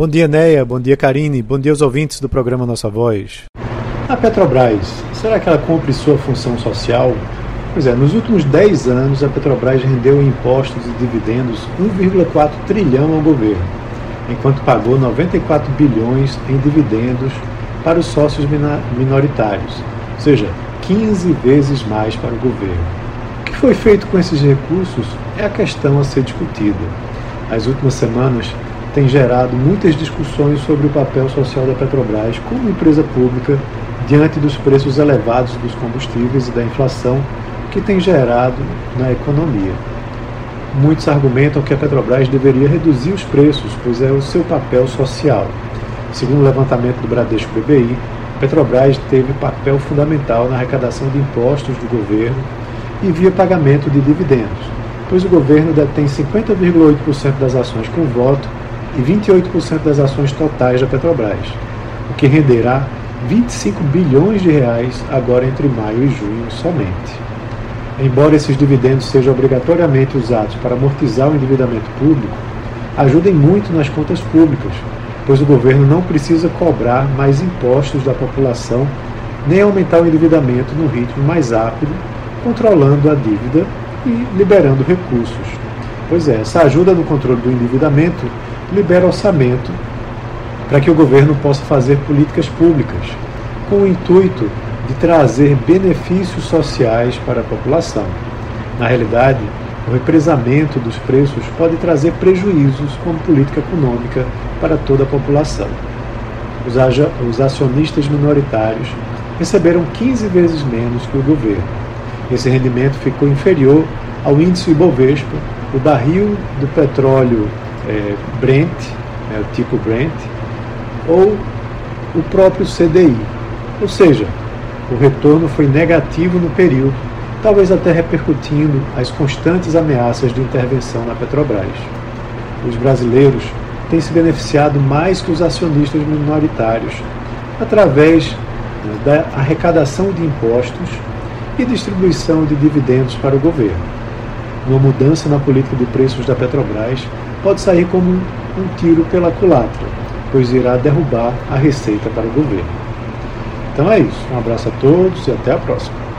Bom dia, Neia. Bom dia, Karine. Bom dia aos ouvintes do programa Nossa Voz. A Petrobras, será que ela cumpre sua função social? Pois é, nos últimos 10 anos a Petrobras rendeu impostos e dividendos 1,4 trilhão ao governo, enquanto pagou 94 bilhões em dividendos para os sócios minoritários, ou seja, 15 vezes mais para o governo. O que foi feito com esses recursos é a questão a ser discutida. As últimas semanas têm gerado muitas discussões sobre o papel social da Petrobras como empresa pública diante dos preços elevados dos combustíveis e da inflação que tem gerado na economia. Muitos argumentam que a Petrobras deveria reduzir os preços, pois é o seu papel social. Segundo o levantamento do Bradesco BBI, a Petrobras teve papel fundamental na arrecadação de impostos do governo e via pagamento de dividendos, pois o governo detém 50,8% das ações com voto e 28% das ações totais da Petrobras, o que renderá 25 bilhões de reais agora entre maio e junho somente. Embora esses dividendos sejam obrigatoriamente usados para amortizar o endividamento público, ajudem muito nas contas públicas, pois o governo não precisa cobrar mais impostos da população nem aumentar o endividamento no ritmo mais rápido, controlando a dívida e liberando recursos. Pois é, essa ajuda no controle do endividamento libera orçamento para que o governo possa fazer políticas públicas, com o intuito de trazer benefícios sociais para a população. Na realidade, o represamento dos preços pode trazer prejuízos como política econômica para toda a população. Os, acionistas minoritários receberam 15 vezes menos que o governo. Esse rendimento ficou inferior ao índice Ibovespa, o barril do petróleo é, Brent, é, o tipo Brent, ou o próprio CDI. Ou seja, o retorno foi negativo no período, talvez até repercutindo as constantes ameaças de intervenção na Petrobras. Os brasileiros têm se beneficiado mais que os acionistas minoritários através né, da arrecadação de impostos e distribuição de dividendos para o governo. Uma mudança na política de preços da Petrobras pode sair como um tiro pela culatra, pois irá derrubar a receita para o governo. Então é isso. Um abraço a todos e até a próxima.